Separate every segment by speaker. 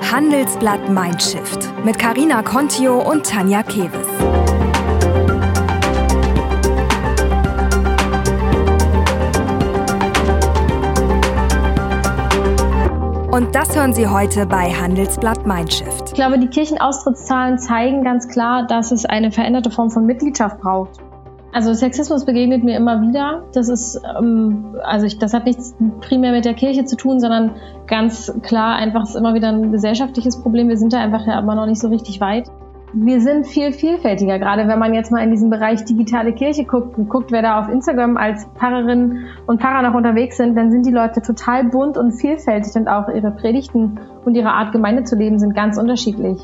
Speaker 1: Handelsblatt Mindshift mit Karina Contio und Tanja Keves. Und das hören Sie heute bei Handelsblatt Mindshift.
Speaker 2: Ich glaube, die Kirchenaustrittszahlen zeigen ganz klar, dass es eine veränderte Form von Mitgliedschaft braucht. Also Sexismus begegnet mir immer wieder. Das ist, ähm, also ich, das hat nichts primär mit der Kirche zu tun, sondern ganz klar einfach ist immer wieder ein gesellschaftliches Problem. Wir sind da einfach ja aber noch nicht so richtig weit wir sind viel vielfältiger. Gerade wenn man jetzt mal in diesen Bereich digitale Kirche guckt und guckt, wer da auf Instagram als Pfarrerin und Pfarrer noch unterwegs sind, dann sind die Leute total bunt und vielfältig und auch ihre Predigten und ihre Art Gemeinde zu leben sind ganz unterschiedlich.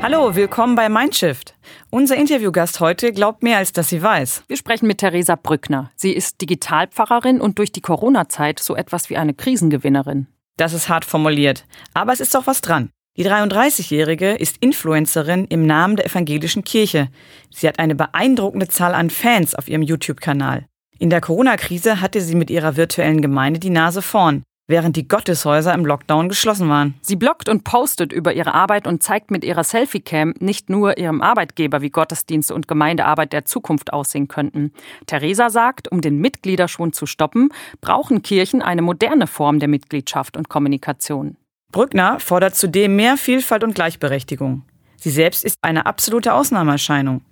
Speaker 3: Hallo, willkommen bei Mindshift. Unser Interviewgast heute glaubt mehr, als dass sie weiß.
Speaker 4: Wir sprechen mit Theresa Brückner. Sie ist Digitalpfarrerin und durch die Corona-Zeit so etwas wie eine Krisengewinnerin.
Speaker 3: Das ist hart formuliert, aber es ist doch was dran. Die 33-Jährige ist Influencerin im Namen der evangelischen Kirche. Sie hat eine beeindruckende Zahl an Fans auf ihrem YouTube-Kanal. In der Corona-Krise hatte sie mit ihrer virtuellen Gemeinde die Nase vorn, während die Gotteshäuser im Lockdown geschlossen waren.
Speaker 4: Sie bloggt und postet über ihre Arbeit und zeigt mit ihrer Selfie-Cam nicht nur ihrem Arbeitgeber, wie Gottesdienste und Gemeindearbeit der Zukunft aussehen könnten. Theresa sagt, um den Mitgliederschwund zu stoppen, brauchen Kirchen eine moderne Form der Mitgliedschaft und Kommunikation.
Speaker 3: Brückner fordert zudem mehr Vielfalt und Gleichberechtigung. Sie selbst ist eine absolute Ausnahmeerscheinung.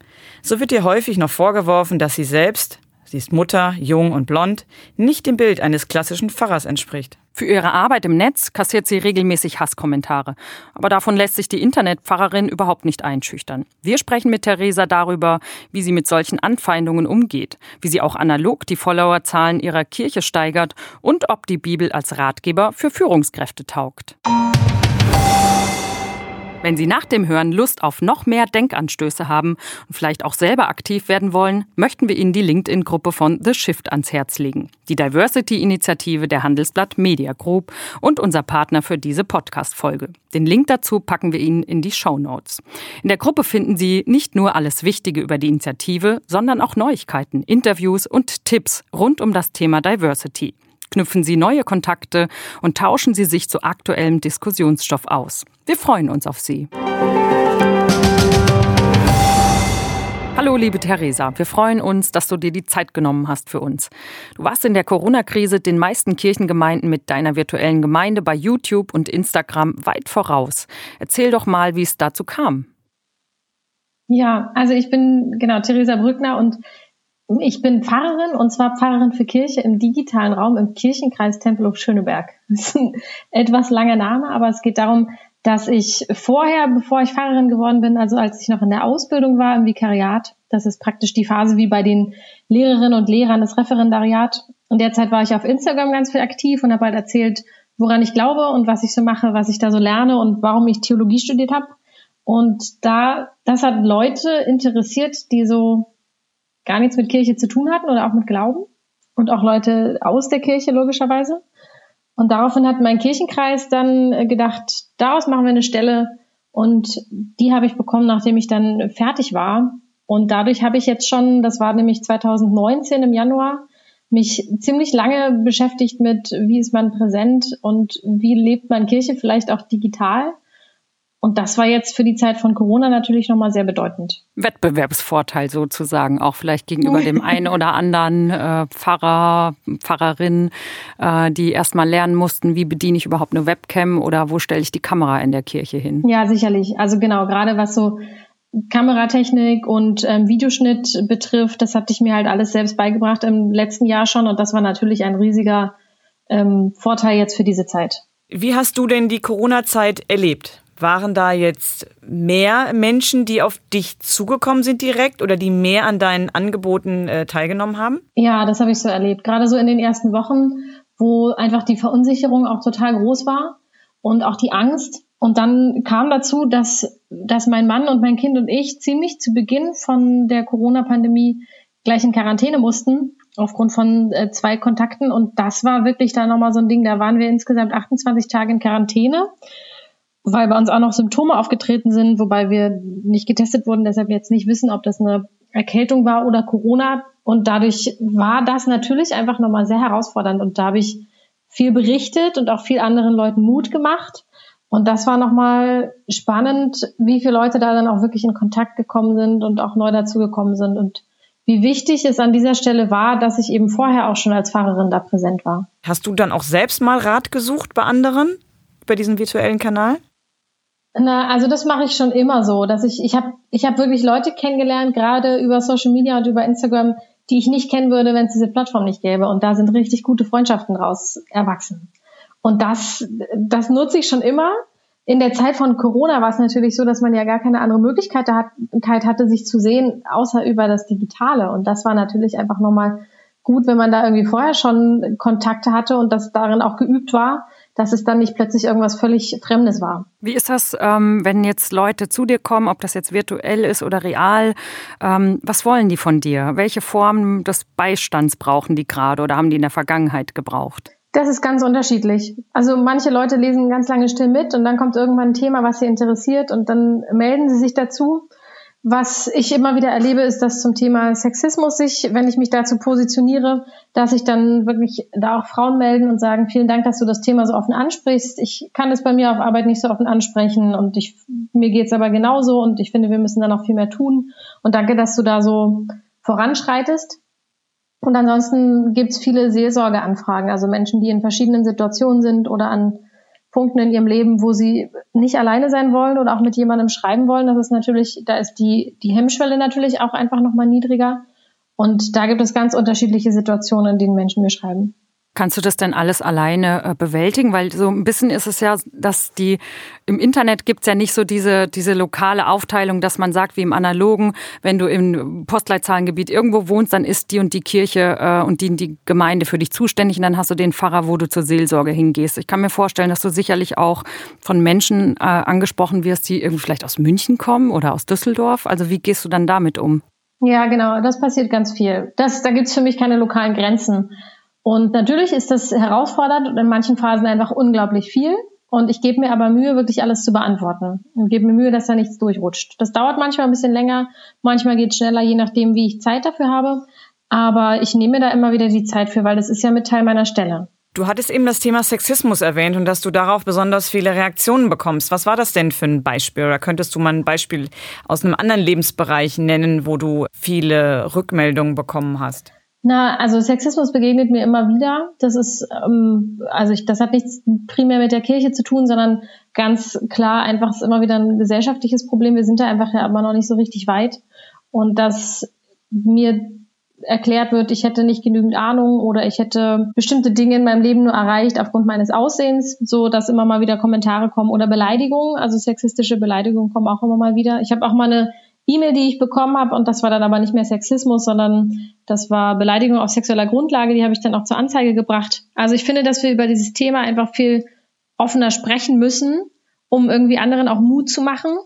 Speaker 3: So wird ihr häufig noch vorgeworfen, dass sie selbst, sie ist Mutter, jung und blond, nicht dem Bild eines klassischen Pfarrers entspricht.
Speaker 4: Für ihre Arbeit im Netz kassiert sie regelmäßig Hasskommentare. Aber davon lässt sich die Internetpfarrerin überhaupt nicht einschüchtern. Wir sprechen mit Theresa darüber, wie sie mit solchen Anfeindungen umgeht, wie sie auch analog die Followerzahlen ihrer Kirche steigert und ob die Bibel als Ratgeber für Führungskräfte taugt. Wenn Sie nach dem Hören Lust auf noch mehr Denkanstöße haben und vielleicht auch selber aktiv werden wollen, möchten wir Ihnen die LinkedIn-Gruppe von The Shift ans Herz legen. Die Diversity-Initiative der Handelsblatt Media Group und unser Partner für diese Podcast-Folge. Den Link dazu packen wir Ihnen in die Show Notes. In der Gruppe finden Sie nicht nur alles Wichtige über die Initiative, sondern auch Neuigkeiten, Interviews und Tipps rund um das Thema Diversity knüpfen Sie neue Kontakte und tauschen Sie sich zu aktuellem Diskussionsstoff aus. Wir freuen uns auf Sie. Hallo, liebe Theresa. Wir freuen uns, dass du dir die Zeit genommen hast für uns. Du warst in der Corona-Krise den meisten Kirchengemeinden mit deiner virtuellen Gemeinde bei YouTube und Instagram weit voraus. Erzähl doch mal, wie es dazu kam.
Speaker 2: Ja, also ich bin genau Theresa Brückner und ich bin Pfarrerin und zwar Pfarrerin für Kirche im digitalen Raum im Kirchenkreis Tempelhof Schöneberg. Das ist ein etwas langer Name, aber es geht darum, dass ich vorher, bevor ich Pfarrerin geworden bin, also als ich noch in der Ausbildung war im Vikariat, das ist praktisch die Phase wie bei den Lehrerinnen und Lehrern des Referendariat. Und derzeit war ich auf Instagram ganz viel aktiv und habe halt erzählt, woran ich glaube und was ich so mache, was ich da so lerne und warum ich Theologie studiert habe. Und da, das hat Leute interessiert, die so gar nichts mit Kirche zu tun hatten oder auch mit Glauben und auch Leute aus der Kirche logischerweise. Und daraufhin hat mein Kirchenkreis dann äh, gedacht, daraus machen wir eine Stelle und die habe ich bekommen, nachdem ich dann fertig war. Und dadurch habe ich jetzt schon, das war nämlich 2019 im Januar, mich ziemlich lange beschäftigt mit, wie ist man präsent und wie lebt man Kirche vielleicht auch digital. Und das war jetzt für die Zeit von Corona natürlich nochmal sehr bedeutend.
Speaker 4: Wettbewerbsvorteil sozusagen, auch vielleicht gegenüber dem einen oder anderen äh, Pfarrer, Pfarrerin, äh, die erstmal lernen mussten, wie bediene ich überhaupt eine Webcam oder wo stelle ich die Kamera in der Kirche hin.
Speaker 2: Ja, sicherlich. Also genau, gerade was so Kameratechnik und ähm, Videoschnitt betrifft, das hatte ich mir halt alles selbst beigebracht im letzten Jahr schon und das war natürlich ein riesiger ähm, Vorteil jetzt für diese Zeit.
Speaker 3: Wie hast du denn die Corona-Zeit erlebt? Waren da jetzt mehr Menschen, die auf dich zugekommen sind direkt oder die mehr an deinen Angeboten äh, teilgenommen haben?
Speaker 2: Ja, das habe ich so erlebt. Gerade so in den ersten Wochen, wo einfach die Verunsicherung auch total groß war und auch die Angst. Und dann kam dazu, dass, dass mein Mann und mein Kind und ich ziemlich zu Beginn von der Corona-Pandemie gleich in Quarantäne mussten, aufgrund von äh, zwei Kontakten. Und das war wirklich da nochmal so ein Ding. Da waren wir insgesamt 28 Tage in Quarantäne weil bei uns auch noch Symptome aufgetreten sind, wobei wir nicht getestet wurden, deshalb jetzt nicht wissen, ob das eine Erkältung war oder Corona. Und dadurch war das natürlich einfach nochmal sehr herausfordernd. Und da habe ich viel berichtet und auch viel anderen Leuten Mut gemacht. Und das war nochmal spannend, wie viele Leute da dann auch wirklich in Kontakt gekommen sind und auch neu dazugekommen sind und wie wichtig es an dieser Stelle war, dass ich eben vorher auch schon als Fahrerin da präsent war.
Speaker 3: Hast du dann auch selbst mal Rat gesucht bei anderen über diesen virtuellen Kanal?
Speaker 2: Na, also das mache ich schon immer so, dass ich ich habe ich habe wirklich Leute kennengelernt, gerade über Social Media und über Instagram, die ich nicht kennen würde, wenn es diese Plattform nicht gäbe und da sind richtig gute Freundschaften draus erwachsen. Und das das nutze ich schon immer. In der Zeit von Corona war es natürlich so, dass man ja gar keine andere Möglichkeit hatte, sich zu sehen, außer über das Digitale. Und das war natürlich einfach nochmal gut, wenn man da irgendwie vorher schon Kontakte hatte und das darin auch geübt war, dass es dann nicht plötzlich irgendwas völlig Fremdes war.
Speaker 4: Wie ist das, ähm, wenn jetzt Leute zu dir kommen, ob das jetzt virtuell ist oder real? Ähm, was wollen die von dir? Welche Formen des Beistands brauchen die gerade oder haben die in der Vergangenheit gebraucht?
Speaker 2: Das ist ganz unterschiedlich. Also manche Leute lesen ganz lange still mit und dann kommt irgendwann ein Thema, was sie interessiert und dann melden sie sich dazu. Was ich immer wieder erlebe, ist, dass zum Thema Sexismus sich, wenn ich mich dazu positioniere, dass sich dann wirklich da auch Frauen melden und sagen, vielen Dank, dass du das Thema so offen ansprichst. Ich kann es bei mir auf Arbeit nicht so offen ansprechen und ich, mir geht's aber genauso und ich finde, wir müssen da noch viel mehr tun. Und danke, dass du da so voranschreitest. Und ansonsten gibt's viele Seelsorgeanfragen, also Menschen, die in verschiedenen Situationen sind oder an Punkten in ihrem Leben, wo sie nicht alleine sein wollen oder auch mit jemandem schreiben wollen. Das ist natürlich, da ist die, die Hemmschwelle natürlich auch einfach nochmal niedriger. Und da gibt es ganz unterschiedliche Situationen, in denen Menschen mir schreiben.
Speaker 4: Kannst du das denn alles alleine äh, bewältigen? Weil so ein bisschen ist es ja, dass die im Internet gibt's ja nicht so diese, diese lokale Aufteilung, dass man sagt, wie im Analogen, wenn du im Postleitzahlengebiet irgendwo wohnst, dann ist die und die Kirche äh, und die, die Gemeinde für dich zuständig und dann hast du den Pfarrer, wo du zur Seelsorge hingehst. Ich kann mir vorstellen, dass du sicherlich auch von Menschen äh, angesprochen wirst, die irgendwie vielleicht aus München kommen oder aus Düsseldorf. Also wie gehst du dann damit um?
Speaker 2: Ja, genau, das passiert ganz viel. Das, da gibt's für mich keine lokalen Grenzen. Und natürlich ist das herausfordernd und in manchen Phasen einfach unglaublich viel. Und ich gebe mir aber Mühe, wirklich alles zu beantworten. Und gebe mir Mühe, dass da nichts durchrutscht. Das dauert manchmal ein bisschen länger, manchmal geht es schneller, je nachdem, wie ich Zeit dafür habe. Aber ich nehme da immer wieder die Zeit für, weil das ist ja mit Teil meiner Stelle.
Speaker 3: Du hattest eben das Thema Sexismus erwähnt und dass du darauf besonders viele Reaktionen bekommst. Was war das denn für ein Beispiel? Oder könntest du mal ein Beispiel aus einem anderen Lebensbereich nennen, wo du viele Rückmeldungen bekommen hast?
Speaker 2: Na, also Sexismus begegnet mir immer wieder. Das ist, ähm, also ich, das hat nichts primär mit der Kirche zu tun, sondern ganz klar einfach ist immer wieder ein gesellschaftliches Problem. Wir sind da einfach ja aber noch nicht so richtig weit. Und dass mir erklärt wird, ich hätte nicht genügend Ahnung oder ich hätte bestimmte Dinge in meinem Leben nur erreicht aufgrund meines Aussehens, so dass immer mal wieder Kommentare kommen oder Beleidigungen, also sexistische Beleidigungen kommen auch immer mal wieder. Ich habe auch mal eine E-Mail, die ich bekommen habe, und das war dann aber nicht mehr Sexismus, sondern das war Beleidigung auf sexueller Grundlage, die habe ich dann auch zur Anzeige gebracht. Also ich finde, dass wir über dieses Thema einfach viel offener sprechen müssen, um irgendwie anderen auch Mut zu machen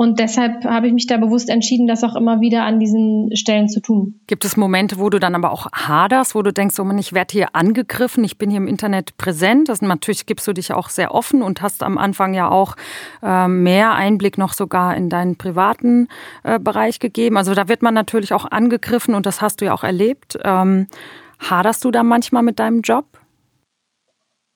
Speaker 2: und deshalb habe ich mich da bewusst entschieden, das auch immer wieder an diesen Stellen zu tun.
Speaker 4: Gibt es Momente, wo du dann aber auch haderst, wo du denkst, oh Mann, ich werde hier angegriffen, ich bin hier im Internet präsent. Das, natürlich gibst du dich auch sehr offen und hast am Anfang ja auch äh, mehr Einblick noch sogar in deinen privaten äh, Bereich gegeben. Also da wird man natürlich auch angegriffen und das hast du ja auch erlebt. Ähm, haderst du da manchmal mit deinem Job?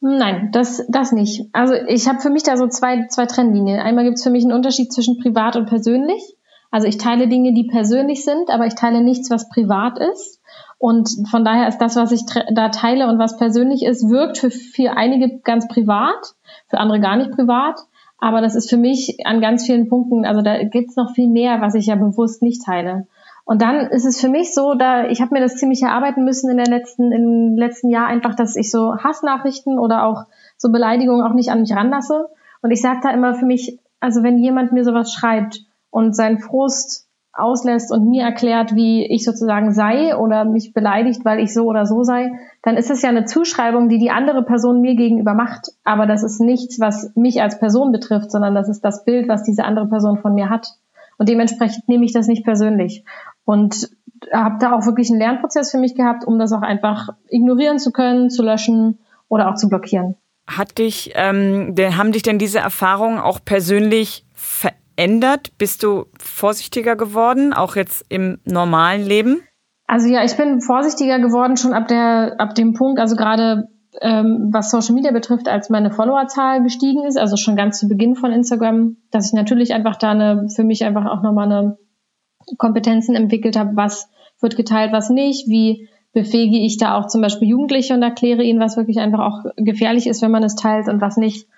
Speaker 2: Nein, das, das nicht. Also ich habe für mich da so zwei, zwei Trennlinien. Einmal gibt es für mich einen Unterschied zwischen privat und persönlich. Also ich teile Dinge, die persönlich sind, aber ich teile nichts, was privat ist. Und von daher ist das, was ich da teile und was persönlich ist, wirkt für, für einige ganz privat, für andere gar nicht privat. Aber das ist für mich an ganz vielen Punkten, also da gibt's noch viel mehr, was ich ja bewusst nicht teile. Und dann ist es für mich so, da ich habe mir das ziemlich erarbeiten müssen in der letzten im letzten Jahr einfach, dass ich so Hassnachrichten oder auch so Beleidigungen auch nicht an mich ranlasse. Und ich sage da immer für mich, also wenn jemand mir sowas schreibt und seinen Frust auslässt und mir erklärt, wie ich sozusagen sei oder mich beleidigt, weil ich so oder so sei, dann ist es ja eine Zuschreibung, die die andere Person mir gegenüber macht. Aber das ist nichts, was mich als Person betrifft, sondern das ist das Bild, was diese andere Person von mir hat. Und dementsprechend nehme ich das nicht persönlich. Und habe da auch wirklich einen Lernprozess für mich gehabt, um das auch einfach ignorieren zu können, zu löschen oder auch zu blockieren.
Speaker 3: Hat dich, ähm, haben dich denn diese Erfahrungen auch persönlich verändert? Bist du vorsichtiger geworden, auch jetzt im normalen Leben?
Speaker 2: Also ja, ich bin vorsichtiger geworden schon ab der, ab dem Punkt, also gerade ähm, was Social Media betrifft, als meine Followerzahl gestiegen ist, also schon ganz zu Beginn von Instagram, dass ich natürlich einfach da eine, für mich einfach auch nochmal eine Kompetenzen entwickelt habe, was wird geteilt, was nicht, wie befähige ich da auch zum Beispiel Jugendliche und erkläre ihnen, was wirklich einfach auch gefährlich ist, wenn man es teilt und was nicht.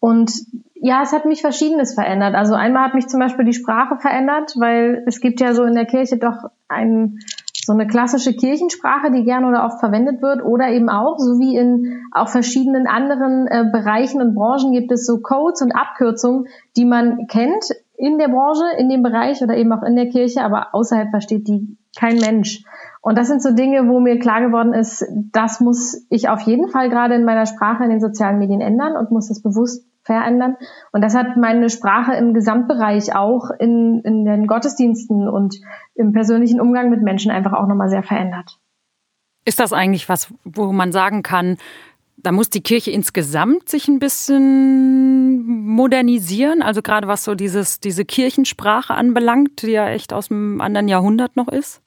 Speaker 2: Und ja, es hat mich Verschiedenes verändert. Also einmal hat mich zum Beispiel die Sprache verändert, weil es gibt ja so in der Kirche doch ein, so eine klassische Kirchensprache, die gerne oder oft verwendet wird, oder eben auch, so wie in auch verschiedenen anderen äh, Bereichen und Branchen gibt es so Codes und Abkürzungen, die man kennt in der Branche, in dem Bereich oder eben auch in der Kirche, aber außerhalb versteht die kein Mensch. Und das sind so Dinge, wo mir klar geworden ist, das muss ich auf jeden Fall gerade in meiner Sprache in den sozialen Medien ändern und muss das bewusst verändern. Und das hat meine Sprache im Gesamtbereich auch in, in den Gottesdiensten und im persönlichen Umgang mit Menschen einfach auch nochmal sehr verändert.
Speaker 4: Ist das eigentlich was, wo man sagen kann, da muss die Kirche insgesamt sich ein bisschen modernisieren, also gerade was so dieses, diese Kirchensprache anbelangt, die ja echt aus einem anderen Jahrhundert noch ist?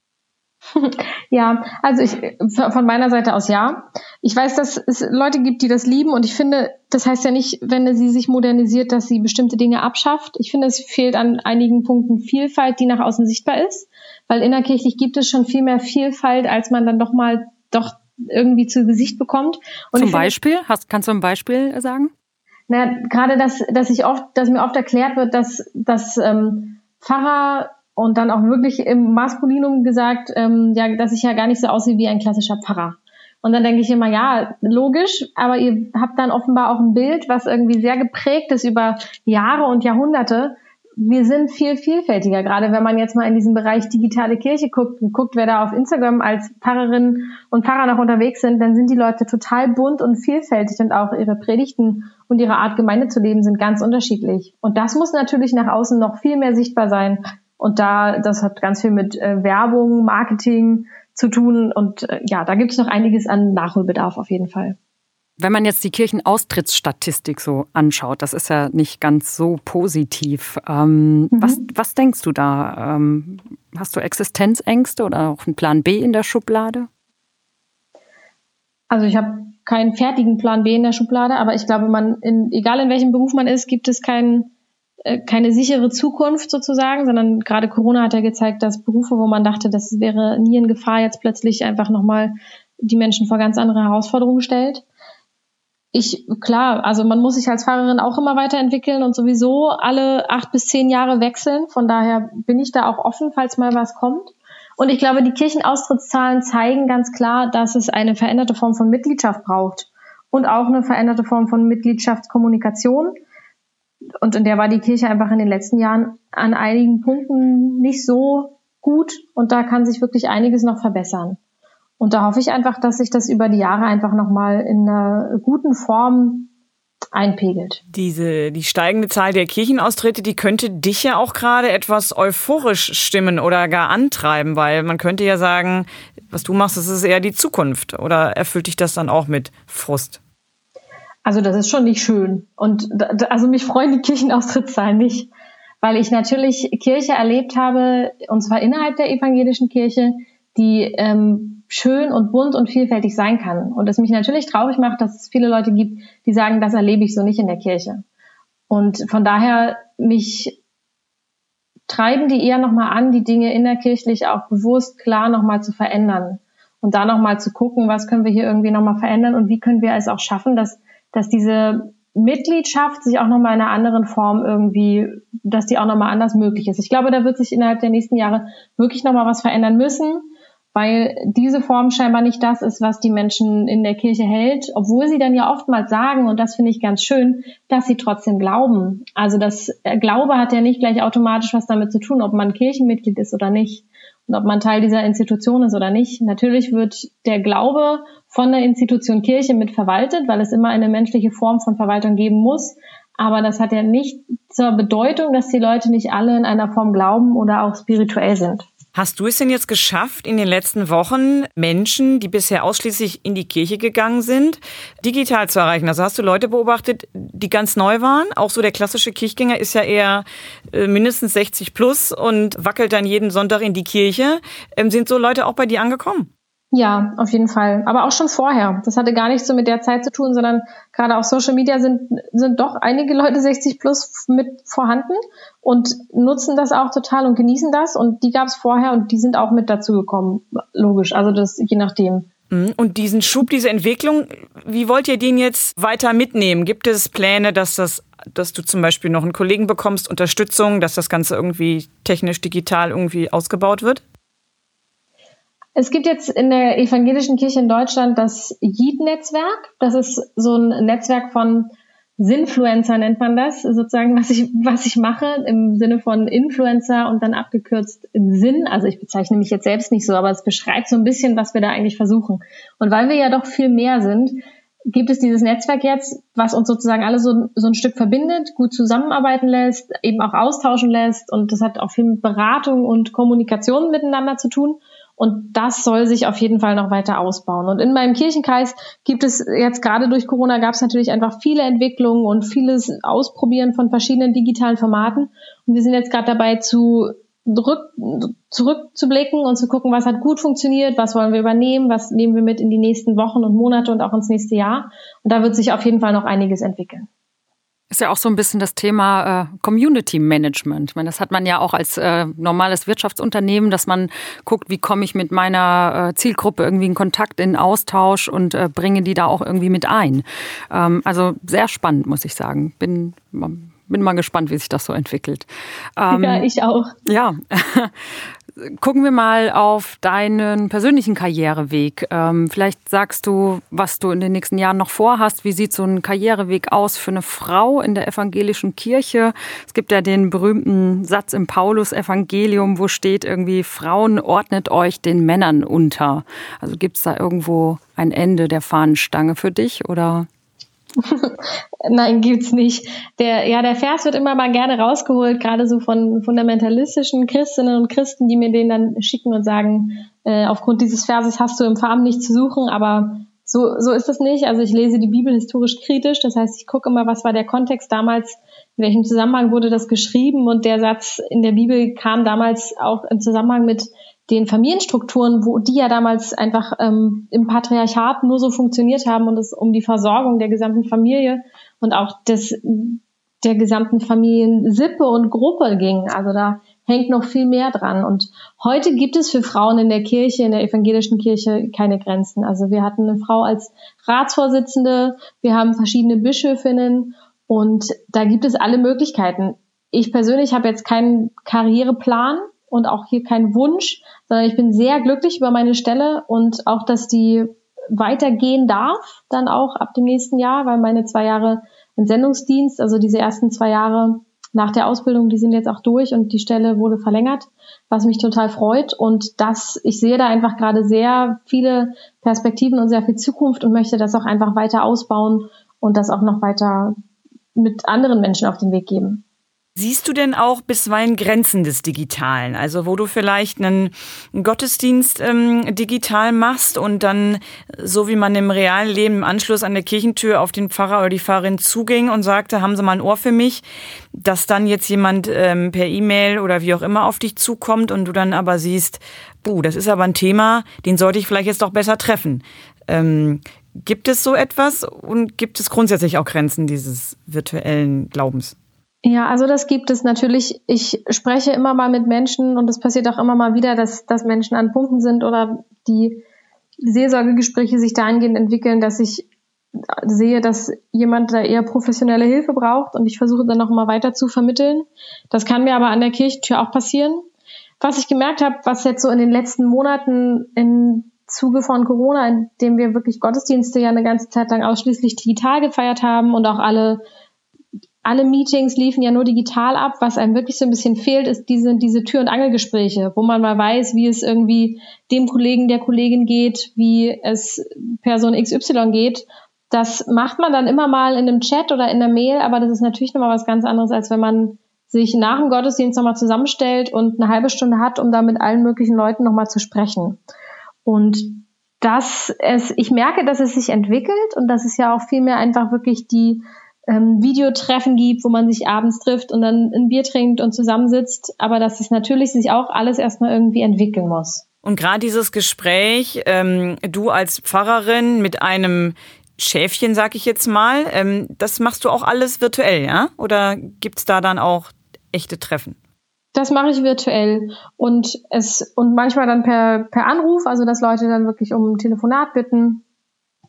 Speaker 2: Ja, also ich von meiner Seite aus ja. Ich weiß, dass es Leute gibt, die das lieben und ich finde, das heißt ja nicht, wenn sie sich modernisiert, dass sie bestimmte Dinge abschafft. Ich finde, es fehlt an einigen Punkten Vielfalt, die nach außen sichtbar ist, weil innerkirchlich gibt es schon viel mehr Vielfalt, als man dann doch mal doch irgendwie zu Gesicht bekommt.
Speaker 4: Und Zum Beispiel? Hast, kannst du ein Beispiel sagen?
Speaker 2: Na, gerade, dass, dass ich oft, dass mir oft erklärt wird, dass, dass ähm, Pfarrer und dann auch wirklich im Maskulinum gesagt, ähm, ja, dass ich ja gar nicht so aussehe wie ein klassischer Pfarrer. Und dann denke ich immer, ja, logisch, aber ihr habt dann offenbar auch ein Bild, was irgendwie sehr geprägt ist über Jahre und Jahrhunderte. Wir sind viel vielfältiger, gerade wenn man jetzt mal in diesen Bereich digitale Kirche guckt und guckt, wer da auf Instagram als Pfarrerin und Pfarrer noch unterwegs sind, dann sind die Leute total bunt und vielfältig und auch ihre Predigten und ihre Art Gemeinde zu leben sind ganz unterschiedlich. Und das muss natürlich nach außen noch viel mehr sichtbar sein, und da, das hat ganz viel mit äh, Werbung, Marketing zu tun. Und äh, ja, da gibt es noch einiges an Nachholbedarf auf jeden Fall.
Speaker 4: Wenn man jetzt die Kirchenaustrittsstatistik so anschaut, das ist ja nicht ganz so positiv. Ähm, mhm. was, was denkst du da? Ähm, hast du Existenzängste oder auch einen Plan B in der Schublade?
Speaker 2: Also ich habe keinen fertigen Plan B in der Schublade, aber ich glaube, man, in, egal in welchem Beruf man ist, gibt es keinen keine sichere Zukunft sozusagen, sondern gerade Corona hat ja gezeigt, dass Berufe, wo man dachte, das wäre nie in Gefahr, jetzt plötzlich einfach nochmal die Menschen vor ganz andere Herausforderungen stellt. Ich, klar, also man muss sich als Fahrerin auch immer weiterentwickeln und sowieso alle acht bis zehn Jahre wechseln. Von daher bin ich da auch offen, falls mal was kommt. Und ich glaube, die Kirchenaustrittszahlen zeigen ganz klar, dass es eine veränderte Form von Mitgliedschaft braucht und auch eine veränderte Form von Mitgliedschaftskommunikation und in der war die Kirche einfach in den letzten Jahren an einigen Punkten nicht so gut und da kann sich wirklich einiges noch verbessern. Und da hoffe ich einfach, dass sich das über die Jahre einfach nochmal in einer guten Form einpegelt.
Speaker 3: Diese, die steigende Zahl der Kirchenaustritte, die könnte dich ja auch gerade etwas euphorisch stimmen oder gar antreiben, weil man könnte ja sagen, was du machst, das ist eher die Zukunft. Oder erfüllt dich das dann auch mit Frust?
Speaker 2: Also das ist schon nicht schön. Und also mich freuen die Kirchenaustrittszahlen nicht, weil ich natürlich Kirche erlebt habe, und zwar innerhalb der evangelischen Kirche, die ähm, schön und bunt und vielfältig sein kann. Und es mich natürlich traurig macht, dass es viele Leute gibt, die sagen, das erlebe ich so nicht in der Kirche. Und von daher mich treiben die eher nochmal an, die Dinge innerkirchlich auch bewusst klar nochmal zu verändern. Und da nochmal zu gucken, was können wir hier irgendwie nochmal verändern und wie können wir es auch schaffen, dass dass diese Mitgliedschaft sich auch nochmal in einer anderen Form irgendwie, dass die auch nochmal anders möglich ist. Ich glaube, da wird sich innerhalb der nächsten Jahre wirklich nochmal was verändern müssen, weil diese Form scheinbar nicht das ist, was die Menschen in der Kirche hält, obwohl sie dann ja oftmals sagen, und das finde ich ganz schön, dass sie trotzdem glauben. Also das äh, Glaube hat ja nicht gleich automatisch was damit zu tun, ob man Kirchenmitglied ist oder nicht und ob man Teil dieser Institution ist oder nicht. Natürlich wird der Glaube von der Institution Kirche mit verwaltet, weil es immer eine menschliche Form von Verwaltung geben muss. Aber das hat ja nicht zur Bedeutung, dass die Leute nicht alle in einer Form glauben oder auch spirituell sind.
Speaker 3: Hast du es denn jetzt geschafft, in den letzten Wochen Menschen, die bisher ausschließlich in die Kirche gegangen sind, digital zu erreichen? Also hast du Leute beobachtet, die ganz neu waren? Auch so der klassische Kirchgänger ist ja eher äh, mindestens 60 plus und wackelt dann jeden Sonntag in die Kirche. Ähm, sind so Leute auch bei dir angekommen?
Speaker 2: Ja, auf jeden Fall. Aber auch schon vorher. Das hatte gar nichts so mit der Zeit zu tun, sondern gerade auf Social Media sind, sind doch einige Leute 60 plus mit vorhanden und nutzen das auch total und genießen das. Und die gab es vorher und die sind auch mit dazu gekommen. Logisch. Also das je nachdem.
Speaker 3: Mhm. Und diesen Schub, diese Entwicklung, wie wollt ihr den jetzt weiter mitnehmen? Gibt es Pläne, dass das, dass du zum Beispiel noch einen Kollegen bekommst, Unterstützung, dass das Ganze irgendwie technisch, digital irgendwie ausgebaut wird?
Speaker 2: Es gibt jetzt in der evangelischen Kirche in Deutschland das JID-Netzwerk. Das ist so ein Netzwerk von Sinfluencer nennt man das, sozusagen, was ich, was ich mache im Sinne von Influencer und dann abgekürzt Sinn. Also ich bezeichne mich jetzt selbst nicht so, aber es beschreibt so ein bisschen, was wir da eigentlich versuchen. Und weil wir ja doch viel mehr sind, gibt es dieses Netzwerk jetzt, was uns sozusagen alle so, so ein Stück verbindet, gut zusammenarbeiten lässt, eben auch austauschen lässt. Und das hat auch viel mit Beratung und Kommunikation miteinander zu tun. Und das soll sich auf jeden Fall noch weiter ausbauen. Und in meinem Kirchenkreis gibt es jetzt gerade durch Corona gab es natürlich einfach viele Entwicklungen und vieles Ausprobieren von verschiedenen digitalen Formaten. Und wir sind jetzt gerade dabei zu rück, zurückzublicken und zu gucken, was hat gut funktioniert, was wollen wir übernehmen, was nehmen wir mit in die nächsten Wochen und Monate und auch ins nächste Jahr. Und da wird sich auf jeden Fall noch einiges entwickeln.
Speaker 4: Ist ja auch so ein bisschen das Thema äh, Community Management. Ich meine, das hat man ja auch als äh, normales Wirtschaftsunternehmen, dass man guckt, wie komme ich mit meiner äh, Zielgruppe irgendwie in Kontakt, in Austausch und äh, bringe die da auch irgendwie mit ein. Ähm, also sehr spannend, muss ich sagen. Bin bin mal gespannt, wie sich das so entwickelt.
Speaker 2: Ähm, ja, ich auch.
Speaker 4: Ja. Gucken wir mal auf deinen persönlichen Karriereweg. Ähm, vielleicht sagst du, was du in den nächsten Jahren noch vorhast. Wie sieht so ein Karriereweg aus für eine Frau in der evangelischen Kirche? Es gibt ja den berühmten Satz im Paulus-Evangelium, wo steht irgendwie, Frauen ordnet euch den Männern unter. Also gibt es da irgendwo ein Ende der Fahnenstange für dich oder?
Speaker 2: Nein, gibt's nicht. Der, ja, der Vers wird immer mal gerne rausgeholt, gerade so von fundamentalistischen Christinnen und Christen, die mir den dann schicken und sagen, äh, aufgrund dieses Verses hast du im Farben nichts zu suchen, aber so, so ist es nicht. Also ich lese die Bibel historisch kritisch, das heißt, ich gucke immer, was war der Kontext damals, in welchem Zusammenhang wurde das geschrieben und der Satz in der Bibel kam damals auch im Zusammenhang mit den Familienstrukturen, wo die ja damals einfach ähm, im Patriarchat nur so funktioniert haben und es um die Versorgung der gesamten Familie und auch des, der gesamten Familiensippe und Gruppe ging. Also da hängt noch viel mehr dran. Und heute gibt es für Frauen in der Kirche, in der evangelischen Kirche, keine Grenzen. Also wir hatten eine Frau als Ratsvorsitzende, wir haben verschiedene Bischöfinnen und da gibt es alle Möglichkeiten. Ich persönlich habe jetzt keinen Karriereplan, und auch hier kein Wunsch, sondern ich bin sehr glücklich über meine Stelle und auch, dass die weitergehen darf, dann auch ab dem nächsten Jahr, weil meine zwei Jahre Entsendungsdienst, also diese ersten zwei Jahre nach der Ausbildung, die sind jetzt auch durch und die Stelle wurde verlängert, was mich total freut. Und das, ich sehe da einfach gerade sehr viele Perspektiven und sehr viel Zukunft und möchte das auch einfach weiter ausbauen und das auch noch weiter mit anderen Menschen auf den Weg geben.
Speaker 3: Siehst du denn auch bisweilen Grenzen des Digitalen? Also wo du vielleicht einen Gottesdienst ähm, digital machst und dann, so wie man im realen Leben im Anschluss an der Kirchentür auf den Pfarrer oder die Pfarrerin zuging und sagte, haben Sie mal ein Ohr für mich, dass dann jetzt jemand ähm, per E-Mail oder wie auch immer auf dich zukommt und du dann aber siehst, buh, das ist aber ein Thema, den sollte ich vielleicht jetzt doch besser treffen. Ähm, gibt es so etwas und gibt es grundsätzlich auch Grenzen dieses virtuellen Glaubens?
Speaker 2: Ja, also das gibt es natürlich. Ich spreche immer mal mit Menschen und es passiert auch immer mal wieder, dass, dass Menschen an Punkten sind oder die Seelsorgegespräche sich dahingehend entwickeln, dass ich sehe, dass jemand da eher professionelle Hilfe braucht und ich versuche dann noch mal weiter zu vermitteln. Das kann mir aber an der Kirchentür auch passieren. Was ich gemerkt habe, was jetzt so in den letzten Monaten im Zuge von Corona, in dem wir wirklich Gottesdienste ja eine ganze Zeit lang ausschließlich digital gefeiert haben und auch alle alle Meetings liefen ja nur digital ab. Was einem wirklich so ein bisschen fehlt, ist diese, diese Tür- und Angelgespräche, wo man mal weiß, wie es irgendwie dem Kollegen, der Kollegin geht, wie es Person XY geht. Das macht man dann immer mal in einem Chat oder in der Mail, aber das ist natürlich nochmal was ganz anderes, als wenn man sich nach dem Gottesdienst nochmal zusammenstellt und eine halbe Stunde hat, um da mit allen möglichen Leuten nochmal zu sprechen. Und dass es, ich merke, dass es sich entwickelt und dass es ja auch viel mehr einfach wirklich die ähm, Videotreffen gibt, wo man sich abends trifft und dann ein Bier trinkt und zusammensitzt, aber dass es natürlich sich auch alles erstmal irgendwie entwickeln muss.
Speaker 3: Und gerade dieses Gespräch, ähm, du als Pfarrerin mit einem Schäfchen, sag ich jetzt mal, ähm, das machst du auch alles virtuell, ja? Oder gibt's da dann auch echte Treffen?
Speaker 2: Das mache ich virtuell und es und manchmal dann per per Anruf, also dass Leute dann wirklich um ein Telefonat bitten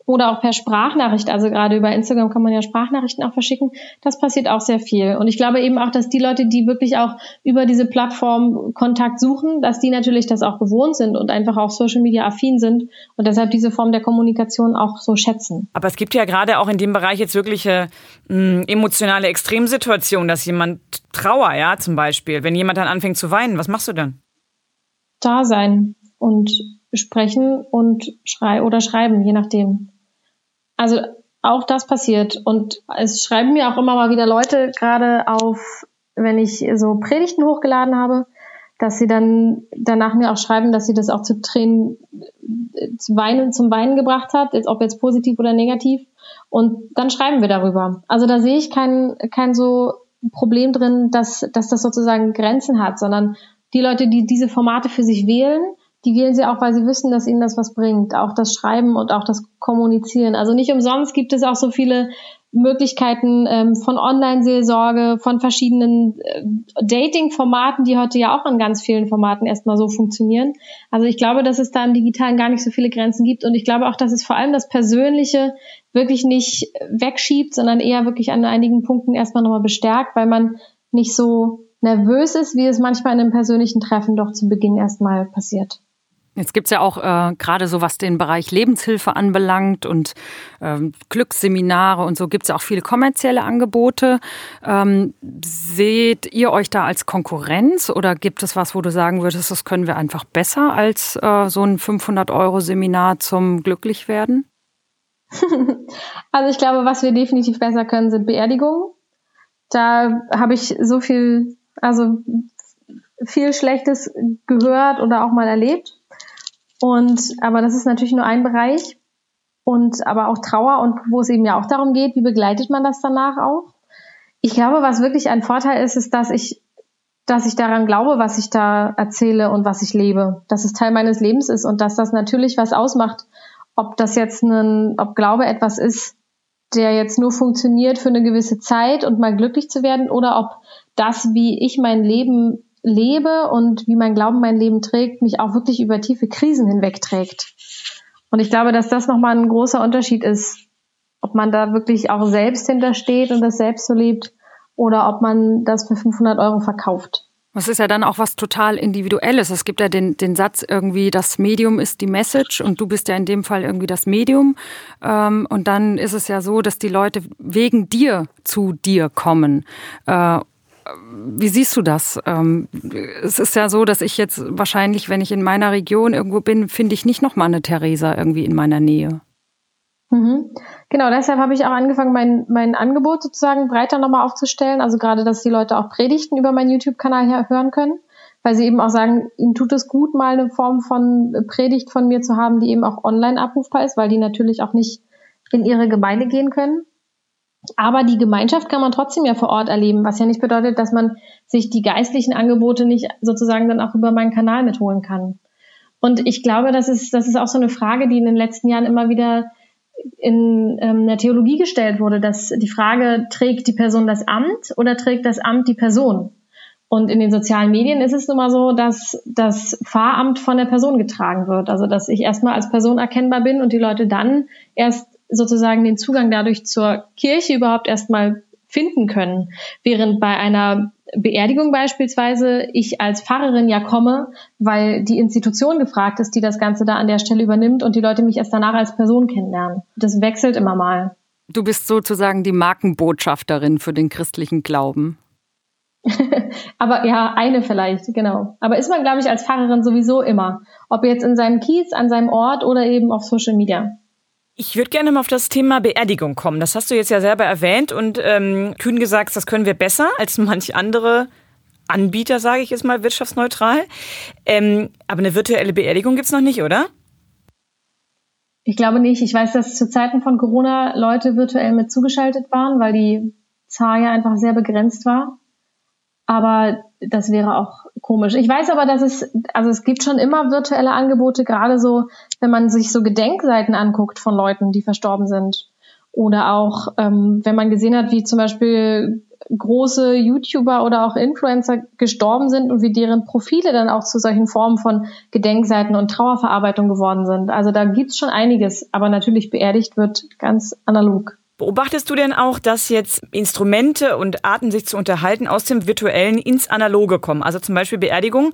Speaker 2: oder auch per Sprachnachricht. Also gerade über Instagram kann man ja Sprachnachrichten auch verschicken. Das passiert auch sehr viel. Und ich glaube eben auch, dass die Leute, die wirklich auch über diese Plattform Kontakt suchen, dass die natürlich das auch gewohnt sind und einfach auch Social Media affin sind und deshalb diese Form der Kommunikation auch so schätzen.
Speaker 3: Aber es gibt ja gerade auch in dem Bereich jetzt wirkliche mh, emotionale Extremsituationen, dass jemand Trauer, ja, zum Beispiel, wenn jemand dann anfängt zu weinen, was machst du dann?
Speaker 2: Da sein und sprechen und schrei oder schreiben, je nachdem. Also auch das passiert. Und es schreiben mir auch immer mal wieder Leute gerade auf, wenn ich so Predigten hochgeladen habe, dass sie dann danach mir auch schreiben, dass sie das auch zu Tränen, zu Weinen, zum Weinen gebracht hat, jetzt, ob jetzt positiv oder negativ. Und dann schreiben wir darüber. Also da sehe ich kein, kein so Problem drin, dass, dass das sozusagen Grenzen hat, sondern die Leute, die diese Formate für sich wählen, die wählen sie auch, weil sie wissen, dass ihnen das was bringt. Auch das Schreiben und auch das Kommunizieren. Also nicht umsonst gibt es auch so viele Möglichkeiten ähm, von Online-Seelsorge, von verschiedenen äh, Dating-Formaten, die heute ja auch an ganz vielen Formaten erstmal so funktionieren. Also ich glaube, dass es da im Digitalen gar nicht so viele Grenzen gibt und ich glaube auch, dass es vor allem das Persönliche wirklich nicht wegschiebt, sondern eher wirklich an einigen Punkten erstmal nochmal bestärkt, weil man nicht so nervös ist, wie es manchmal in einem persönlichen Treffen doch zu Beginn erstmal passiert.
Speaker 4: Jetzt gibt's ja auch äh, gerade so, was den Bereich Lebenshilfe anbelangt und ähm, Glücksseminare und so gibt's ja auch viele kommerzielle Angebote. Ähm, seht ihr euch da als Konkurrenz oder gibt es was, wo du sagen würdest, das können wir einfach besser als äh, so ein 500-Euro-Seminar zum Glücklichwerden?
Speaker 2: also ich glaube, was wir definitiv besser können, sind Beerdigungen. Da habe ich so viel, also viel Schlechtes gehört oder auch mal erlebt. Und, aber das ist natürlich nur ein Bereich. Und, aber auch Trauer und wo es eben ja auch darum geht, wie begleitet man das danach auch? Ich glaube, was wirklich ein Vorteil ist, ist, dass ich, dass ich daran glaube, was ich da erzähle und was ich lebe. Dass es Teil meines Lebens ist und dass das natürlich was ausmacht. Ob das jetzt ein, ob Glaube etwas ist, der jetzt nur funktioniert für eine gewisse Zeit und mal glücklich zu werden oder ob das, wie ich mein Leben lebe und wie mein Glauben mein Leben trägt, mich auch wirklich über tiefe Krisen hinwegträgt. Und ich glaube, dass das nochmal ein großer Unterschied ist, ob man da wirklich auch selbst hintersteht und das selbst so lebt oder ob man das für 500 Euro verkauft.
Speaker 4: Das ist ja dann auch was total Individuelles. Es gibt ja den, den Satz irgendwie, das Medium ist die Message und du bist ja in dem Fall irgendwie das Medium. Ähm, und dann ist es ja so, dass die Leute wegen dir zu dir kommen. Wie siehst du das? Ähm, es ist ja so, dass ich jetzt wahrscheinlich, wenn ich in meiner Region irgendwo bin, finde ich nicht nochmal eine Theresa irgendwie in meiner Nähe.
Speaker 2: Mhm. Genau, deshalb habe ich auch angefangen, mein, mein Angebot sozusagen breiter nochmal aufzustellen. Also gerade, dass die Leute auch Predigten über meinen YouTube-Kanal hören können, weil sie eben auch sagen, ihnen tut es gut, mal eine Form von Predigt von mir zu haben, die eben auch online abrufbar ist, weil die natürlich auch nicht in ihre Gemeinde gehen können. Aber die Gemeinschaft kann man trotzdem ja vor Ort erleben, was ja nicht bedeutet, dass man sich die geistlichen Angebote nicht sozusagen dann auch über meinen Kanal mitholen kann. Und ich glaube, das ist, das ist auch so eine Frage, die in den letzten Jahren immer wieder in ähm, der Theologie gestellt wurde, dass die Frage, trägt die Person das Amt oder trägt das Amt die Person? Und in den sozialen Medien ist es nun mal so, dass das Pfarramt von der Person getragen wird. Also dass ich erstmal als Person erkennbar bin und die Leute dann erst sozusagen den Zugang dadurch zur Kirche überhaupt erstmal finden können. Während bei einer Beerdigung beispielsweise ich als Pfarrerin ja komme, weil die Institution gefragt ist, die das Ganze da an der Stelle übernimmt und die Leute mich erst danach als Person kennenlernen. Das wechselt immer mal.
Speaker 4: Du bist sozusagen die Markenbotschafterin für den christlichen Glauben.
Speaker 2: Aber ja, eine vielleicht, genau. Aber ist man, glaube ich, als Pfarrerin sowieso immer. Ob jetzt in seinem Kiez, an seinem Ort oder eben auf Social Media.
Speaker 3: Ich würde gerne mal auf das Thema Beerdigung kommen. Das hast du jetzt ja selber erwähnt und ähm, kühn gesagt, das können wir besser als manch andere Anbieter, sage ich jetzt mal wirtschaftsneutral. Ähm, aber eine virtuelle Beerdigung gibt's noch nicht, oder?
Speaker 2: Ich glaube nicht. Ich weiß, dass zu Zeiten von Corona Leute virtuell mit zugeschaltet waren, weil die Zahl ja einfach sehr begrenzt war. Aber das wäre auch komisch. Ich weiß aber, dass es, also es gibt schon immer virtuelle Angebote, gerade so, wenn man sich so Gedenkseiten anguckt von Leuten, die verstorben sind. Oder auch, ähm, wenn man gesehen hat, wie zum Beispiel große YouTuber oder auch Influencer gestorben sind und wie deren Profile dann auch zu solchen Formen von Gedenkseiten und Trauerverarbeitung geworden sind. Also da gibt's schon einiges, aber natürlich beerdigt wird ganz analog.
Speaker 3: Beobachtest du denn auch, dass jetzt Instrumente und Arten, sich zu unterhalten, aus dem Virtuellen ins Analoge kommen? Also zum Beispiel Beerdigung.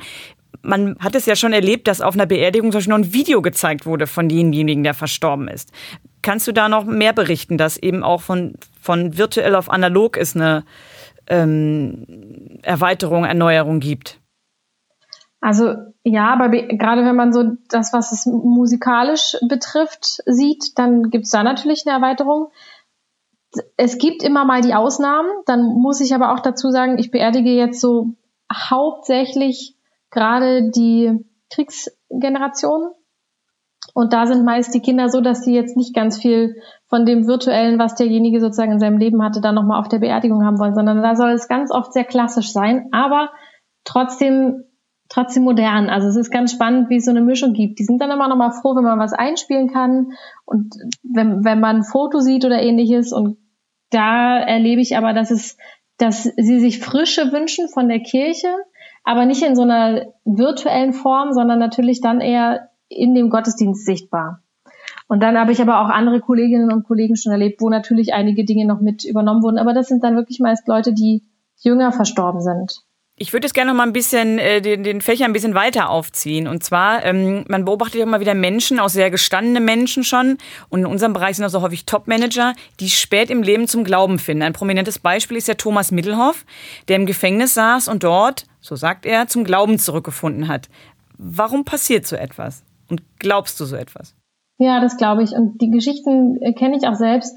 Speaker 3: Man hat es ja schon erlebt, dass auf einer Beerdigung zum Beispiel noch ein Video gezeigt wurde von demjenigen, der verstorben ist. Kannst du da noch mehr berichten, dass eben auch von, von virtuell auf analog ist eine ähm, Erweiterung, Erneuerung gibt?
Speaker 2: Also ja, aber gerade wenn man so das, was es musikalisch betrifft, sieht, dann gibt es da natürlich eine Erweiterung es gibt immer mal die Ausnahmen. Dann muss ich aber auch dazu sagen, ich beerdige jetzt so hauptsächlich gerade die Kriegsgeneration. Und da sind meist die Kinder so, dass sie jetzt nicht ganz viel von dem Virtuellen, was derjenige sozusagen in seinem Leben hatte, dann nochmal auf der Beerdigung haben wollen, sondern da soll es ganz oft sehr klassisch sein, aber trotzdem, trotzdem modern. Also es ist ganz spannend, wie es so eine Mischung gibt. Die sind dann immer nochmal froh, wenn man was einspielen kann und wenn, wenn man ein Foto sieht oder ähnliches und da erlebe ich aber, dass es, dass sie sich Frische wünschen von der Kirche, aber nicht in so einer virtuellen Form, sondern natürlich dann eher in dem Gottesdienst sichtbar. Und dann habe ich aber auch andere Kolleginnen und Kollegen schon erlebt, wo natürlich einige Dinge noch mit übernommen wurden. Aber das sind dann wirklich meist Leute, die jünger verstorben sind.
Speaker 3: Ich würde jetzt gerne noch mal ein bisschen äh, den, den Fächer ein bisschen weiter aufziehen. Und zwar, ähm, man beobachtet ja immer wieder Menschen, auch sehr gestandene Menschen schon. Und in unserem Bereich sind auch häufig Top-Manager, die spät im Leben zum Glauben finden. Ein prominentes Beispiel ist ja Thomas Middelhoff, der im Gefängnis saß und dort, so sagt er, zum Glauben zurückgefunden hat. Warum passiert so etwas? Und glaubst du so etwas?
Speaker 2: Ja, das glaube ich. Und die Geschichten äh, kenne ich auch selbst.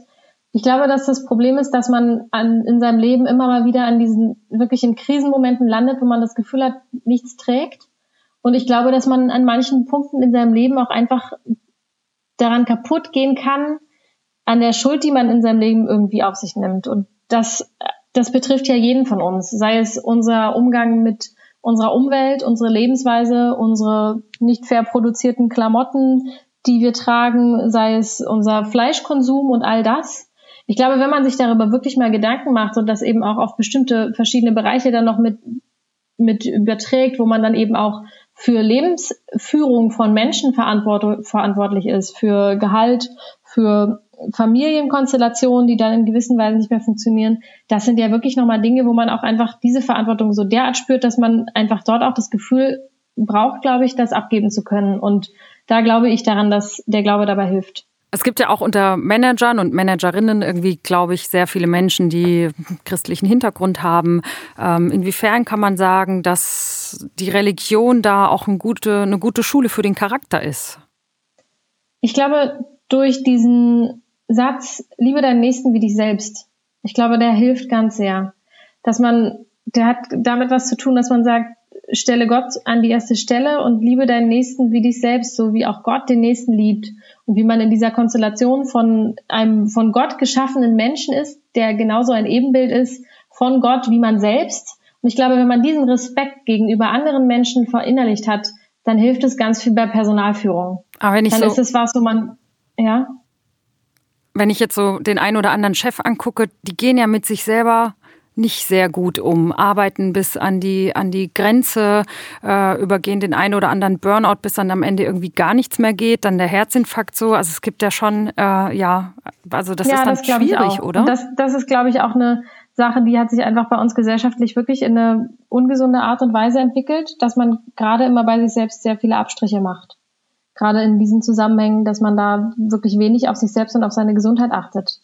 Speaker 2: Ich glaube, dass das Problem ist, dass man an, in seinem Leben immer mal wieder an diesen wirklichen Krisenmomenten landet, wo man das Gefühl hat, nichts trägt. Und ich glaube, dass man an manchen Punkten in seinem Leben auch einfach daran kaputt gehen kann, an der Schuld, die man in seinem Leben irgendwie auf sich nimmt. Und das, das betrifft ja jeden von uns, sei es unser Umgang mit unserer Umwelt, unsere Lebensweise, unsere nicht fair produzierten Klamotten, die wir tragen, sei es unser Fleischkonsum und all das ich glaube, wenn man sich darüber wirklich mal Gedanken macht und das eben auch auf bestimmte verschiedene Bereiche dann noch mit, mit überträgt, wo man dann eben auch für Lebensführung von Menschen verantwortlich ist, für Gehalt, für Familienkonstellationen, die dann in gewissen Weisen nicht mehr funktionieren. Das sind ja wirklich nochmal Dinge, wo man auch einfach diese Verantwortung so derart spürt, dass man einfach dort auch das Gefühl braucht, glaube ich, das abgeben zu können. Und da glaube ich daran, dass der Glaube dabei hilft.
Speaker 4: Es gibt ja auch unter Managern und Managerinnen irgendwie, glaube ich, sehr viele Menschen, die christlichen Hintergrund haben. Ähm, inwiefern kann man sagen, dass die Religion da auch eine gute, eine gute Schule für den Charakter ist?
Speaker 2: Ich glaube, durch diesen Satz, liebe deinen Nächsten wie dich selbst, ich glaube, der hilft ganz sehr. Dass man, der hat damit was zu tun, dass man sagt, stelle Gott an die erste Stelle und liebe deinen Nächsten wie dich selbst, so wie auch Gott den Nächsten liebt. Und wie man in dieser Konstellation von einem von Gott geschaffenen Menschen ist, der genauso ein Ebenbild ist von Gott wie man selbst. Und ich glaube, wenn man diesen Respekt gegenüber anderen Menschen verinnerlicht hat, dann hilft es ganz viel bei Personalführung.
Speaker 4: Aber wenn ich
Speaker 2: dann
Speaker 4: so
Speaker 2: ist es was, wo man, ja.
Speaker 4: Wenn ich jetzt so den einen oder anderen Chef angucke, die gehen ja mit sich selber nicht sehr gut um, arbeiten bis an die, an die Grenze, äh, übergehen den einen oder anderen Burnout, bis dann am Ende irgendwie gar nichts mehr geht, dann der Herzinfarkt so. Also es gibt ja schon, äh, ja, also das ja, ist dann das schwierig, oder?
Speaker 2: Das, das ist, glaube ich, auch eine Sache, die hat sich einfach bei uns gesellschaftlich wirklich in eine ungesunde Art und Weise entwickelt, dass man gerade immer bei sich selbst sehr viele Abstriche macht. Gerade in diesen Zusammenhängen, dass man da wirklich wenig auf sich selbst und auf seine Gesundheit achtet.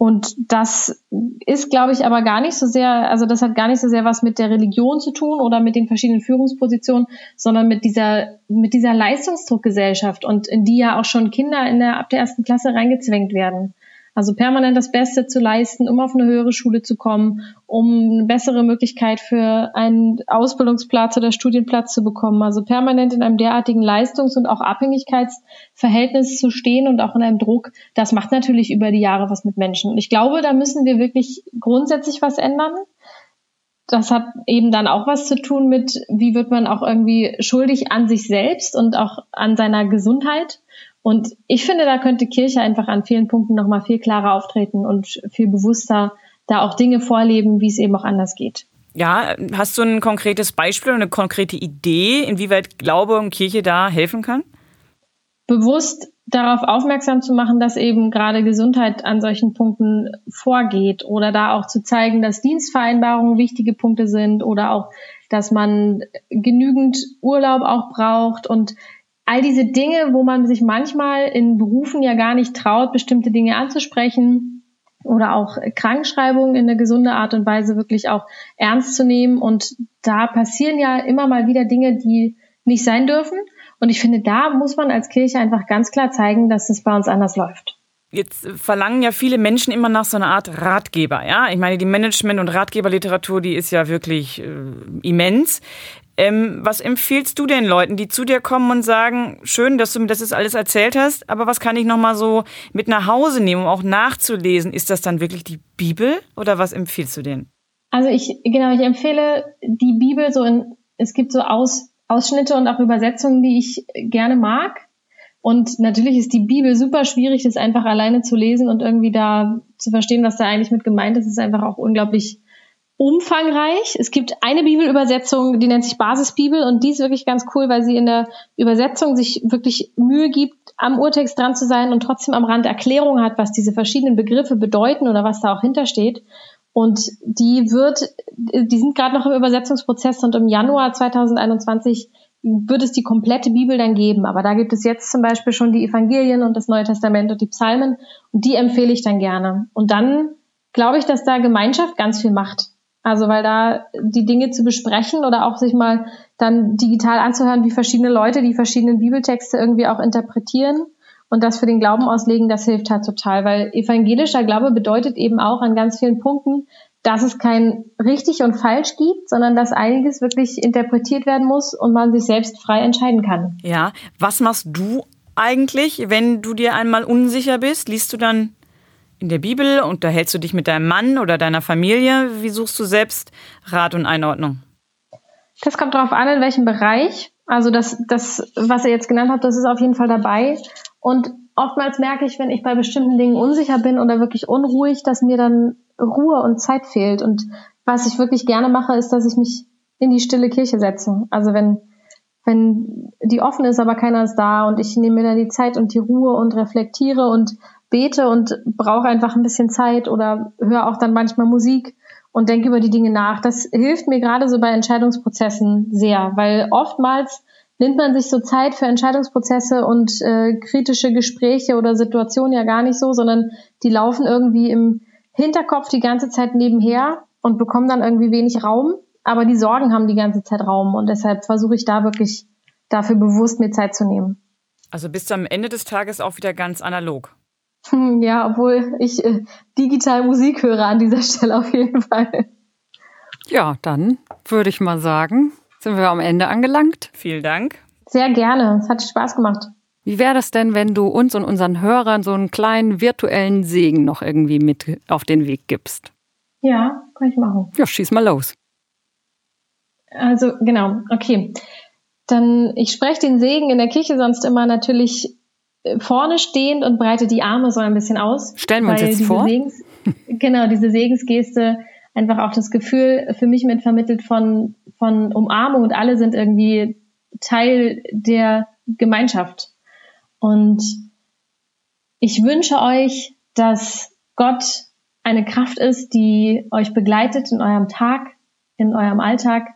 Speaker 2: Und das ist, glaube ich, aber gar nicht so sehr, also das hat gar nicht so sehr was mit der Religion zu tun oder mit den verschiedenen Führungspositionen, sondern mit dieser, mit dieser Leistungsdruckgesellschaft und in die ja auch schon Kinder in der, ab der ersten Klasse reingezwängt werden. Also permanent das Beste zu leisten, um auf eine höhere Schule zu kommen, um eine bessere Möglichkeit für einen Ausbildungsplatz oder Studienplatz zu bekommen. Also permanent in einem derartigen Leistungs- und auch Abhängigkeitsverhältnis zu stehen und auch in einem Druck, das macht natürlich über die Jahre was mit Menschen. Und ich glaube, da müssen wir wirklich grundsätzlich was ändern. das hat eben dann auch was zu tun mit, wie wird man auch irgendwie schuldig an sich selbst und auch an seiner Gesundheit. Und ich finde, da könnte Kirche einfach an vielen Punkten nochmal viel klarer auftreten und viel bewusster da auch Dinge vorleben, wie es eben auch anders geht.
Speaker 3: Ja, hast du ein konkretes Beispiel oder eine konkrete Idee, inwieweit Glaube und Kirche da helfen kann?
Speaker 2: Bewusst darauf aufmerksam zu machen, dass eben gerade Gesundheit an solchen Punkten vorgeht oder da auch zu zeigen, dass Dienstvereinbarungen wichtige Punkte sind oder auch, dass man genügend Urlaub auch braucht und all diese Dinge, wo man sich manchmal in Berufen ja gar nicht traut, bestimmte Dinge anzusprechen oder auch Krankschreibungen in eine gesunde Art und Weise wirklich auch ernst zu nehmen. Und da passieren ja immer mal wieder Dinge, die nicht sein dürfen. Und ich finde, da muss man als Kirche einfach ganz klar zeigen, dass es bei uns anders läuft.
Speaker 3: Jetzt verlangen ja viele Menschen immer nach so einer Art Ratgeber, ja. Ich meine, die Management- und Ratgeberliteratur, die ist ja wirklich äh, immens. Ähm, was empfiehlst du den Leuten, die zu dir kommen und sagen, schön, dass du mir das jetzt alles erzählt hast, aber was kann ich nochmal so mit nach Hause nehmen, um auch nachzulesen? Ist das dann wirklich die Bibel oder was empfiehlst du denen?
Speaker 2: Also ich, genau, ich empfehle die Bibel so in, es gibt so Aus, Ausschnitte und auch Übersetzungen, die ich gerne mag. Und natürlich ist die Bibel super schwierig, das einfach alleine zu lesen und irgendwie da zu verstehen, was da eigentlich mit gemeint ist. Ist einfach auch unglaublich umfangreich. Es gibt eine Bibelübersetzung, die nennt sich Basisbibel und die ist wirklich ganz cool, weil sie in der Übersetzung sich wirklich Mühe gibt, am Urtext dran zu sein und trotzdem am Rand Erklärung hat, was diese verschiedenen Begriffe bedeuten oder was da auch hintersteht. Und die wird, die sind gerade noch im Übersetzungsprozess und im Januar 2021 wird es die komplette Bibel dann geben. Aber da gibt es jetzt zum Beispiel schon die Evangelien und das Neue Testament und die Psalmen. Und die empfehle ich dann gerne. Und dann glaube ich, dass da Gemeinschaft ganz viel macht. Also weil da die Dinge zu besprechen oder auch sich mal dann digital anzuhören, wie verschiedene Leute die verschiedenen Bibeltexte irgendwie auch interpretieren und das für den Glauben auslegen, das hilft halt total, weil evangelischer Glaube bedeutet eben auch an ganz vielen Punkten, dass es kein richtig und falsch gibt, sondern dass einiges wirklich interpretiert werden muss und man sich selbst frei entscheiden kann.
Speaker 3: Ja, was machst du eigentlich, wenn du dir einmal unsicher bist? Liest du dann in der Bibel, unterhältst du dich mit deinem Mann oder deiner Familie? Wie suchst du selbst Rat und Einordnung?
Speaker 2: Das kommt darauf an, in welchem Bereich. Also das, das, was ihr jetzt genannt habt, das ist auf jeden Fall dabei. Und oftmals merke ich, wenn ich bei bestimmten Dingen unsicher bin oder wirklich unruhig, dass mir dann Ruhe und Zeit fehlt. Und was ich wirklich gerne mache, ist, dass ich mich in die stille Kirche setze. Also wenn, wenn die offen ist, aber keiner ist da und ich nehme mir dann die Zeit und die Ruhe und reflektiere und bete und brauche einfach ein bisschen Zeit oder höre auch dann manchmal Musik und denke über die Dinge nach. Das hilft mir gerade so bei Entscheidungsprozessen sehr, weil oftmals nimmt man sich so Zeit für Entscheidungsprozesse und äh, kritische Gespräche oder Situationen ja gar nicht so, sondern die laufen irgendwie im Hinterkopf die ganze Zeit nebenher und bekommen dann irgendwie wenig Raum. Aber die Sorgen haben die ganze Zeit Raum und deshalb versuche ich da wirklich dafür bewusst mir Zeit zu nehmen.
Speaker 3: Also bist du am Ende des Tages auch wieder ganz analog?
Speaker 2: Ja, obwohl ich äh, digital Musik höre an dieser Stelle auf jeden Fall.
Speaker 4: Ja, dann würde ich mal sagen, sind wir am Ende angelangt.
Speaker 3: Vielen Dank.
Speaker 2: Sehr gerne. Es hat Spaß gemacht.
Speaker 4: Wie wäre das denn, wenn du uns und unseren Hörern so einen kleinen virtuellen Segen noch irgendwie mit auf den Weg gibst?
Speaker 2: Ja, kann ich machen.
Speaker 4: Ja, schieß mal los.
Speaker 2: Also, genau, okay. Dann, ich spreche den Segen in der Kirche sonst immer natürlich vorne stehend und breite die Arme so ein bisschen aus.
Speaker 4: Stellen wir uns jetzt vor.
Speaker 2: Segens, genau, diese Segensgeste einfach auch das Gefühl für mich mit vermittelt von, von Umarmung und alle sind irgendwie Teil der Gemeinschaft. Und ich wünsche euch, dass Gott eine Kraft ist, die euch begleitet in eurem Tag, in eurem Alltag,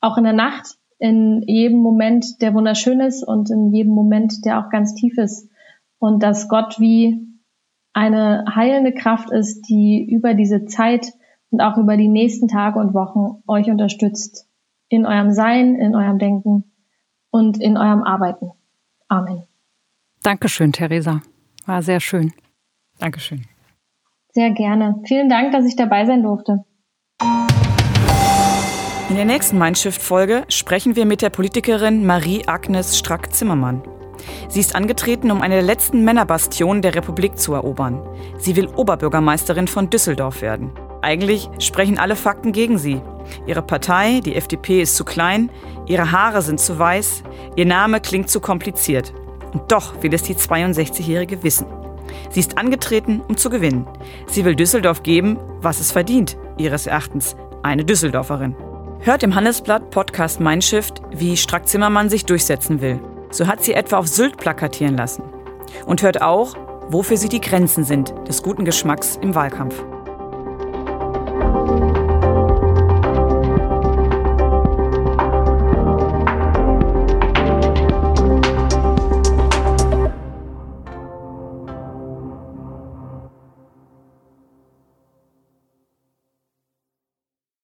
Speaker 2: auch in der Nacht, in jedem Moment, der wunderschön ist und in jedem Moment, der auch ganz tief ist. Und dass Gott wie eine heilende Kraft ist, die über diese Zeit und auch über die nächsten Tage und Wochen euch unterstützt. In eurem Sein, in eurem Denken und in eurem Arbeiten. Amen.
Speaker 4: Dankeschön, Theresa. War sehr schön.
Speaker 3: Dankeschön.
Speaker 2: Sehr gerne. Vielen Dank, dass ich dabei sein durfte.
Speaker 3: In der nächsten Mindshift-Folge sprechen wir mit der Politikerin Marie-Agnes Strack-Zimmermann. Sie ist angetreten, um eine der letzten Männerbastionen der Republik zu erobern. Sie will Oberbürgermeisterin von Düsseldorf werden. Eigentlich sprechen alle Fakten gegen sie. Ihre Partei, die FDP, ist zu klein, ihre Haare sind zu weiß, ihr Name klingt zu kompliziert. Und doch will es die 62-Jährige wissen. Sie ist angetreten, um zu gewinnen. Sie will Düsseldorf geben, was es verdient, ihres Erachtens, eine Düsseldorferin. Hört im Handelsblatt Podcast Mein Shift, wie Strack Zimmermann sich durchsetzen will. So hat sie etwa auf Sylt plakatieren lassen. Und hört auch, wofür sie die Grenzen sind des guten Geschmacks im Wahlkampf.